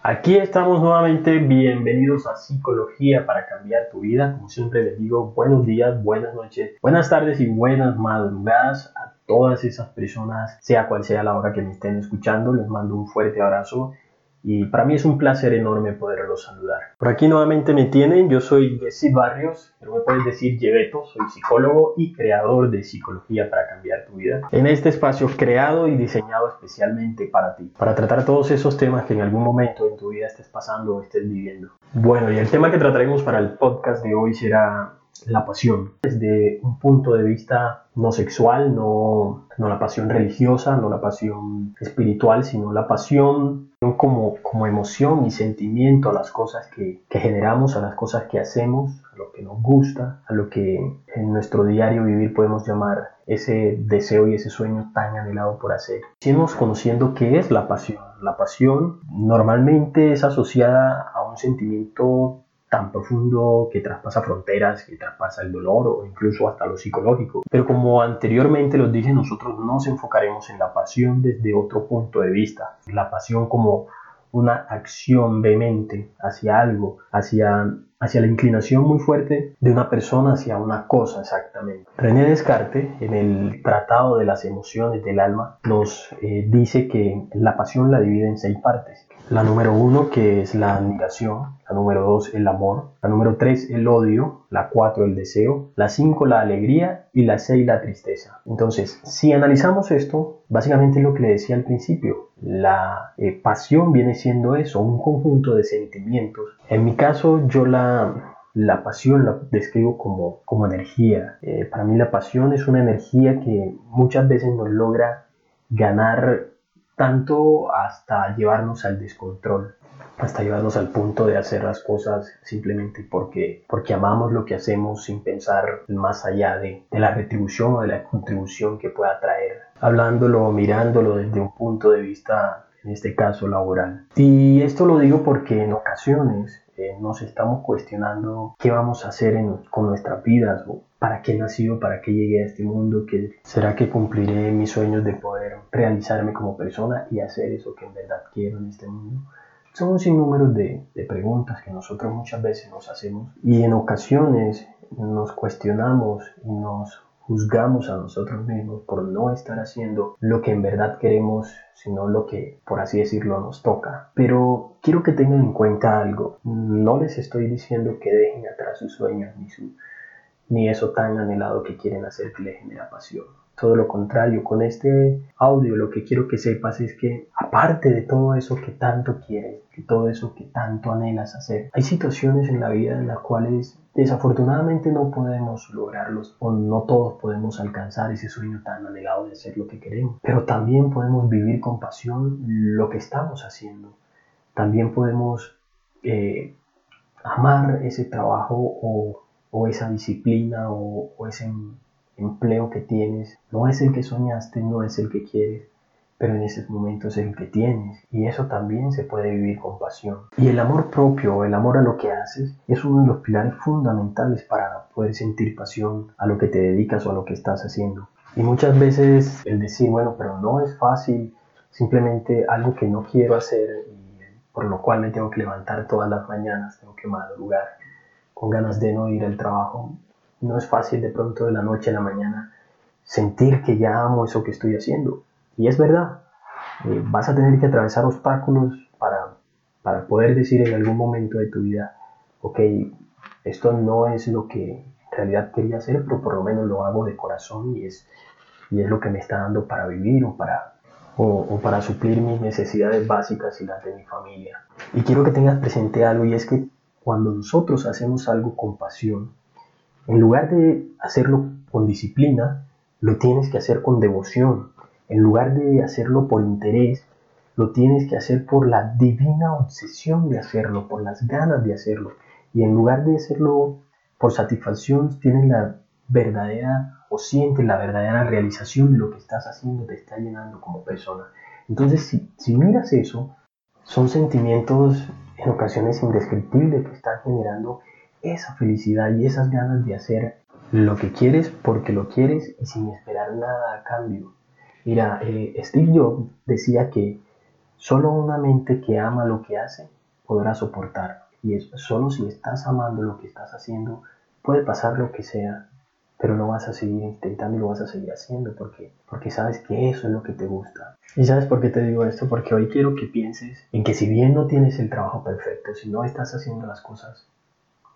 Aquí estamos nuevamente, bienvenidos a Psicología para cambiar tu vida. Como siempre les digo, buenos días, buenas noches, buenas tardes y buenas madrugadas a todas esas personas, sea cual sea la hora que me estén escuchando. Les mando un fuerte abrazo y para mí es un placer enorme poderlos saludar. Por aquí nuevamente me tienen, yo soy Jesse Barrios, pero me puedes decir Yebeto, soy psicólogo y creador de Psicología para cambiar tu vida. En este espacio creado y diseñado especialmente para ti, para tratar todos esos temas que en algún momento en tu vida estés pasando o estés viviendo. Bueno, y el tema que trataremos para el podcast de hoy será la pasión desde un punto de vista no sexual, no, no la pasión religiosa, no la pasión espiritual, sino la pasión como, como emoción y sentimiento a las cosas que, que generamos, a las cosas que hacemos, a lo que nos gusta, a lo que en nuestro diario vivir podemos llamar ese deseo y ese sueño tan anhelado por hacer. Seguimos conociendo qué es la pasión. La pasión normalmente es asociada a un sentimiento tan profundo que traspasa fronteras, que traspasa el dolor o incluso hasta lo psicológico. Pero como anteriormente los dije, nosotros nos enfocaremos en la pasión desde otro punto de vista. La pasión como una acción vehemente hacia algo, hacia, hacia la inclinación muy fuerte de una persona hacia una cosa exactamente. René Descartes, en el Tratado de las Emociones del Alma, nos eh, dice que la pasión la divide en seis partes. La número uno, que es la admiración, la número 2 el amor, la número 3 el odio, la 4 el deseo, la 5 la alegría y la 6 la tristeza. Entonces, si analizamos esto, básicamente lo que le decía al principio, la eh, pasión viene siendo eso, un conjunto de sentimientos. En mi caso, yo la, la pasión la describo como, como energía. Eh, para mí la pasión es una energía que muchas veces nos logra ganar tanto hasta llevarnos al descontrol hasta llevarnos al punto de hacer las cosas simplemente porque, porque amamos lo que hacemos sin pensar más allá de, de la retribución o de la contribución que pueda traer, hablándolo, mirándolo desde un punto de vista, en este caso, laboral. Y esto lo digo porque en ocasiones eh, nos estamos cuestionando qué vamos a hacer con nuestras vidas o para qué nacido, para qué llegué a este mundo, que será que cumpliré mis sueños de poder realizarme como persona y hacer eso que en verdad quiero en este mundo. Son un sinnúmero de, de preguntas que nosotros muchas veces nos hacemos y en ocasiones nos cuestionamos y nos juzgamos a nosotros mismos por no estar haciendo lo que en verdad queremos, sino lo que, por así decirlo, nos toca. Pero quiero que tengan en cuenta algo. No les estoy diciendo que dejen atrás sus sueños ni, su, ni eso tan anhelado que quieren hacer que les genera pasión. Todo lo contrario, con este audio lo que quiero que sepas es que aparte de todo eso que tanto quieres, que todo eso que tanto anhelas hacer, hay situaciones en la vida en las cuales desafortunadamente no podemos lograrlos o no todos podemos alcanzar ese sueño tan anhelado de hacer lo que queremos. Pero también podemos vivir con pasión lo que estamos haciendo. También podemos eh, amar ese trabajo o, o esa disciplina o, ese empleo que tienes no es el que soñaste, no es el que quieres, pero en ese momento es el que tienes y eso también se puede vivir con pasión. Y el amor propio, el amor a lo que haces, es uno de los pilares fundamentales para poder sentir pasión a lo que te dedicas o a lo que estás haciendo. Y muchas veces el decir, bueno, pero no es fácil, simplemente algo que no quiero hacer y por lo cual me tengo que levantar todas las mañanas, tengo que madrugar con ganas de no ir al trabajo, no es fácil de pronto de la noche a la mañana sentir que ya amo eso que estoy haciendo. Y es verdad, eh, vas a tener que atravesar obstáculos para, para poder decir en algún momento de tu vida, ok, esto no es lo que en realidad quería hacer, pero por lo menos lo hago de corazón y es, y es lo que me está dando para vivir o para, o, o para suplir mis necesidades básicas y las de mi familia. Y quiero que tengas presente algo y es que cuando nosotros hacemos algo con pasión, en lugar de hacerlo con disciplina, lo tienes que hacer con devoción. En lugar de hacerlo por interés, lo tienes que hacer por la divina obsesión de hacerlo, por las ganas de hacerlo. Y en lugar de hacerlo por satisfacción, tienes la verdadera o sientes la verdadera realización de lo que estás haciendo te está llenando como persona. Entonces, si, si miras eso, son sentimientos en ocasiones indescriptibles que están generando esa felicidad y esas ganas de hacer lo que quieres porque lo quieres y sin esperar nada a cambio. Mira, eh, Steve Jobs decía que solo una mente que ama lo que hace podrá soportar. Y es solo si estás amando lo que estás haciendo, puede pasar lo que sea, pero no vas a seguir intentando y lo vas a seguir haciendo porque, porque sabes que eso es lo que te gusta. ¿Y sabes por qué te digo esto? Porque hoy quiero que pienses en que si bien no tienes el trabajo perfecto, si no estás haciendo las cosas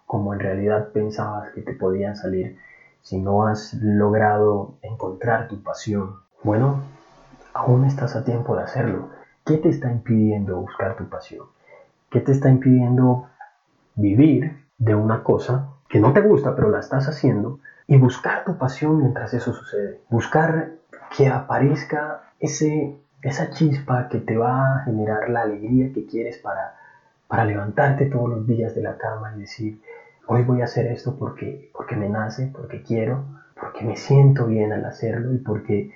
como en realidad pensabas que te podían salir, si no has logrado encontrar tu pasión, bueno, aún estás a tiempo de hacerlo. ¿Qué te está impidiendo buscar tu pasión? ¿Qué te está impidiendo vivir de una cosa que no te gusta, pero la estás haciendo? Y buscar tu pasión mientras eso sucede. Buscar que aparezca ese, esa chispa que te va a generar la alegría que quieres para, para levantarte todos los días de la cama y decir, hoy voy a hacer esto porque, porque me nace, porque quiero, porque me siento bien al hacerlo y porque,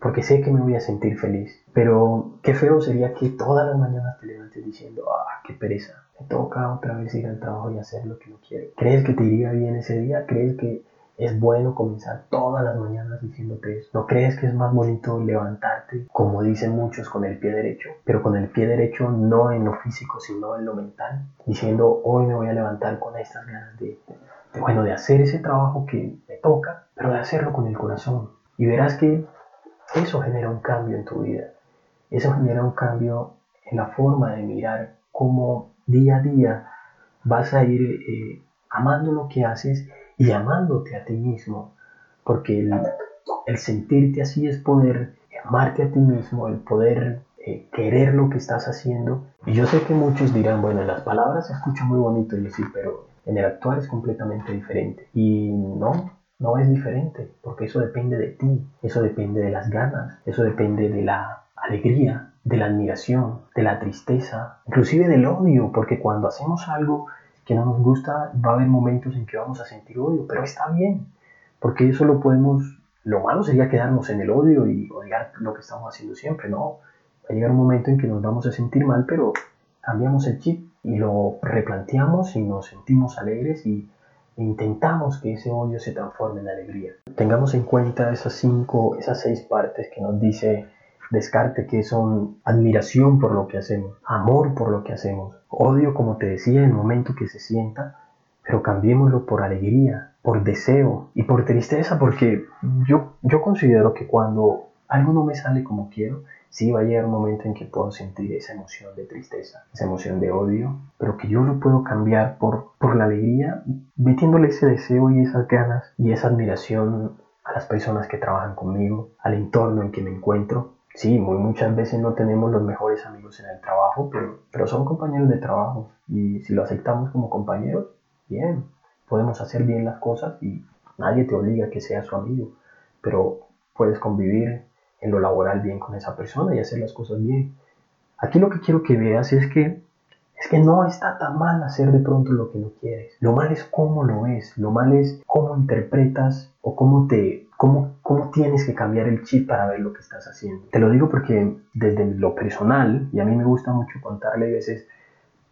porque sé que me voy a sentir feliz. Pero qué feo sería que todas las mañanas te levantes diciendo, ah, qué pereza, me toca otra vez ir al trabajo y hacer lo que no quiero. ¿Crees que te iría bien ese día? ¿Crees que es bueno comenzar todas las mañanas diciéndote eso. ¿No crees que es más bonito levantarte, como dicen muchos, con el pie derecho? Pero con el pie derecho no en lo físico, sino en lo mental. Diciendo, hoy me voy a levantar con estas ganas de, bueno, de hacer ese trabajo que me toca, pero de hacerlo con el corazón. Y verás que eso genera un cambio en tu vida. Eso genera un cambio en la forma de mirar cómo día a día vas a ir eh, amando lo que haces y amándote a ti mismo, porque el, sentirte así es poder amarte a ti mismo, el poder eh, querer lo que estás haciendo. Y yo sé que muchos dirán, bueno, en las palabras se escucha muy bonito y así, pero en el actuar es completamente diferente. Y no, no es diferente, porque eso depende de ti, eso depende de las ganas, eso depende de la alegría, de la admiración, de la tristeza, inclusive del odio, porque cuando hacemos algo que no nos gusta, va a haber momentos en que vamos a sentir odio, pero está bien, porque eso lo podemos, lo malo sería quedarnos en el odio y odiar lo que estamos haciendo siempre, no, va a llegar un momento en que nos vamos a sentir mal, pero cambiamos el chip y lo replanteamos y nos sentimos alegres y intentamos que ese odio se transforme en alegría. Tengamos en cuenta esas cinco, esas seis partes que nos dice Descarte, que son admiración por lo que hacemos, amor por lo que hacemos, odio, como te decía, en el momento que se sienta, pero cambiémoslo por alegría, por deseo y por tristeza, porque yo, yo considero que cuando algo no me sale como quiero, sí va a llegar un momento en que puedo sentir esa emoción de tristeza, esa emoción de odio, pero que yo lo puedo cambiar por, por la alegría, metiéndole ese deseo y esas ganas y esa admiración a las personas que trabajan conmigo, al entorno en que me encuentro, Sí, muy muchas veces no tenemos los mejores amigos en el trabajo, pero, pero son compañeros de trabajo y si lo aceptamos como compañeros, bien, podemos hacer bien las cosas y nadie te obliga a que seas su amigo, pero puedes convivir en lo laboral bien con esa persona y hacer las cosas bien. Aquí lo que quiero que veas es que es que no está tan mal hacer de pronto lo que no quieres. Lo mal es cómo lo ves, lo mal es cómo interpretas o cómo te cómo, tienes que cambiar el chip para ver lo que estás haciendo. Te lo digo porque desde lo personal, y a mí me gusta mucho contarle a veces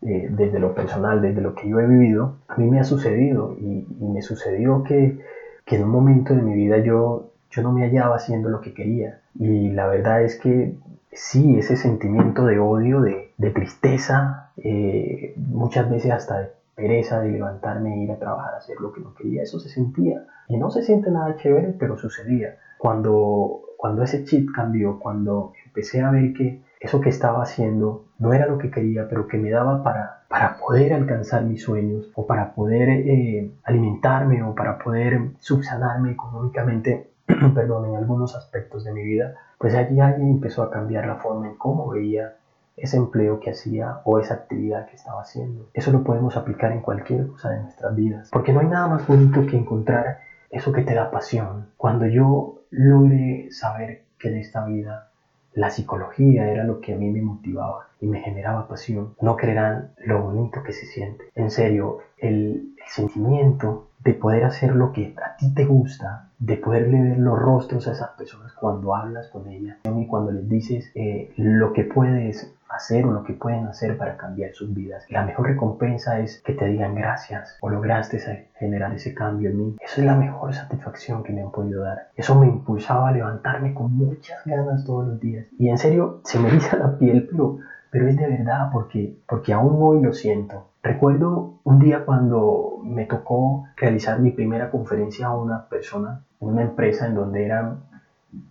eh, desde lo personal, desde lo que yo he vivido, a mí me ha sucedido y, me sucedió que, en un momento de mi vida yo, no me hallaba haciendo lo que quería. Y la verdad es que sí, ese sentimiento de odio, de, de tristeza, eh, muchas veces hasta de pereza de levantarme e ir a trabajar a hacer lo que no quería, eso se sentía. Y no se siente nada chévere, pero sucedía. Cuando, cuando ese chip cambió, cuando empecé a ver que eso que estaba haciendo no era lo que quería, pero que me daba para, para poder alcanzar mis sueños o para poder eh, alimentarme o para poder subsanarme económicamente, perdón, en algunos aspectos de mi vida, pues allí alguien empezó a cambiar la forma en cómo veía ese empleo que hacía o esa actividad que estaba haciendo. Eso lo podemos aplicar en cualquier cosa de nuestras vidas, porque no hay nada más bonito que encontrar eso que te da pasión. Cuando yo logré saber que en esta vida la psicología era lo que a mí me motivaba y me generaba pasión. No creerán lo bonito que se siente. En serio, el, sentimiento de poder hacer lo que a ti te gusta, de poderle ver los rostros a esas personas cuando hablas con ellas y cuando les dices eh, lo que puedes hacer o lo que pueden hacer para cambiar sus vidas. La mejor recompensa es que te digan gracias o lograste generar ese cambio en mí. Eso es la mejor satisfacción que me han podido dar. Eso me impulsaba a levantarme con muchas ganas todos los días. Y en serio, se me eriza la piel, pero, pero es de verdad porque, porque aún hoy lo siento. Recuerdo un día cuando me tocó realizar mi primera conferencia a una persona una empresa en donde eran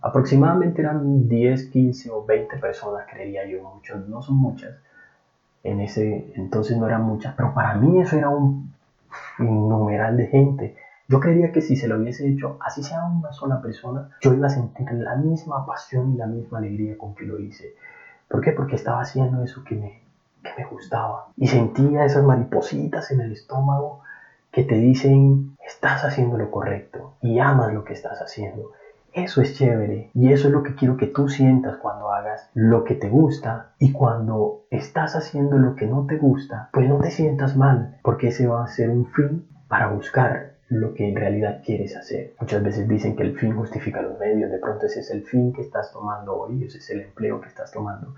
aproximadamente eran 10, 15 o 20 personas, creería yo, muchos, no son muchas. En ese entonces no eran muchas, pero para mí eso era un numeral de gente. Yo creería que si se lo hubiese hecho, así sea una sola persona, yo iba a sentir la misma pasión y la misma alegría con que lo hice. ¿Por qué? Porque estaba haciendo eso que me, que me gustaba. Y sentía esas maripositas en el estómago que te dicen, estás haciendo lo correcto y amas lo que estás haciendo. Eso es chévere y eso es lo que quiero que tú sientas cuando hagas lo que te gusta y cuando estás haciendo lo que no te gusta, pues no te sientas mal porque ese va a ser un fin para buscar lo que en realidad quieres hacer. Muchas veces dicen que el fin justifica los medios, de pronto ese es el fin que estás tomando hoy, ese es el empleo que estás tomando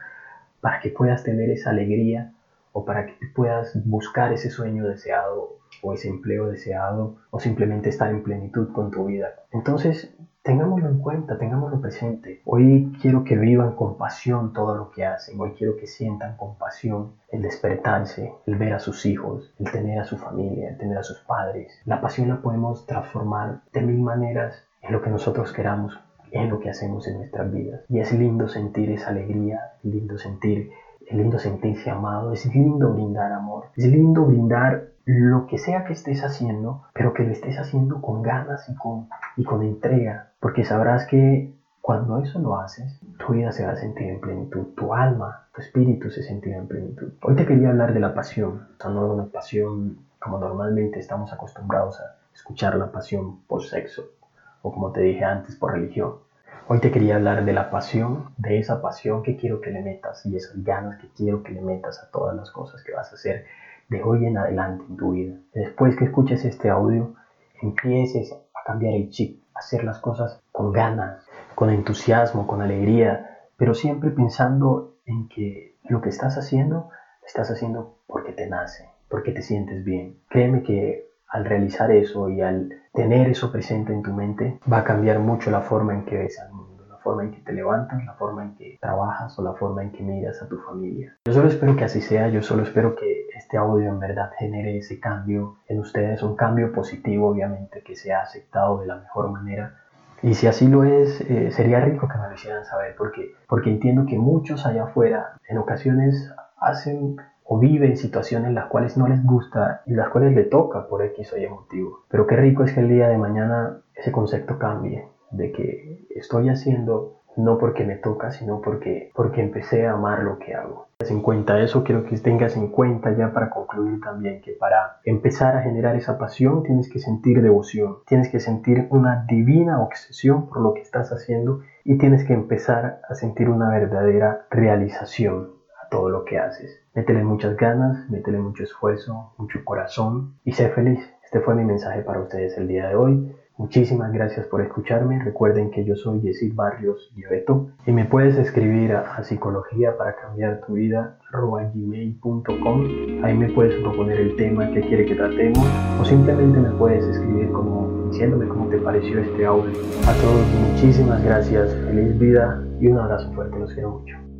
para que puedas tener esa alegría o para que puedas buscar ese sueño deseado o ese empleo deseado o simplemente estar en plenitud con tu vida. Entonces, tengámoslo en cuenta, tengámoslo presente. Hoy quiero que vivan con pasión todo lo que hacen. Hoy quiero que sientan con pasión el despertarse, el ver a sus hijos, el tener a su familia, el tener a sus padres. La pasión la podemos transformar de mil maneras en lo que nosotros queramos en lo que hacemos en nuestras vidas. Y es lindo sentir esa alegría, lindo sentir, es lindo sentirse amado, es lindo brindar amor, es lindo brindar lo que sea que estés haciendo, pero que lo estés haciendo con ganas y con, y con entrega, porque sabrás que cuando eso lo haces, tu vida se va a sentir en plenitud, tu alma, tu espíritu se sentirá en plenitud. Hoy te quería hablar de la pasión, o sea, no de una pasión como normalmente estamos acostumbrados a escuchar la pasión por sexo, o como te dije antes, por religión. Hoy te quería hablar de la pasión, de esa pasión que quiero que le metas y esas ganas que quiero que le metas a todas las cosas que vas a hacer de hoy en adelante en tu vida. Después que escuches este audio, empieces a cambiar el chip, a hacer las cosas con ganas, con entusiasmo, con alegría, pero siempre pensando en que lo que estás haciendo, estás haciendo porque te nace, porque te sientes bien. Créeme que al realizar eso y al tener eso presente en tu mente, va a cambiar mucho la forma en que ves al mundo, la forma en que te levantas, la forma en que trabajas o la forma en que miras a tu familia. Yo solo espero que así sea, yo solo espero que este audio en verdad genere ese cambio en ustedes, un cambio positivo obviamente que sea aceptado de la mejor manera. Y si así lo es, eh, sería rico que me lo hicieran saber, porque, porque entiendo que muchos allá afuera en ocasiones hacen o viven situaciones en las cuales no les gusta y las cuales le toca por X o Y motivo. Pero qué rico es que el día de mañana ese concepto cambie, de que estoy haciendo no porque me toca, sino porque, porque empecé a amar lo que hago. En cuenta eso, quiero que tengas en cuenta ya para concluir también que para empezar a generar esa pasión tienes que sentir devoción, tienes que sentir una divina obsesión por lo que estás haciendo y tienes que empezar a sentir una verdadera realización todo lo que haces. Métele muchas ganas, métele mucho esfuerzo, mucho corazón y sé feliz. Este fue mi mensaje para ustedes el día de hoy. Muchísimas gracias por escucharme. Recuerden que yo soy Yesid Barrios Lloveto y me puedes escribir a, psicología para cambiar tu vida gmail.com. Ahí me puedes proponer el tema que quiere que tratemos o simplemente me puedes escribir como diciéndome cómo te pareció este audio. A todos muchísimas gracias, feliz vida y un abrazo fuerte, los quiero mucho.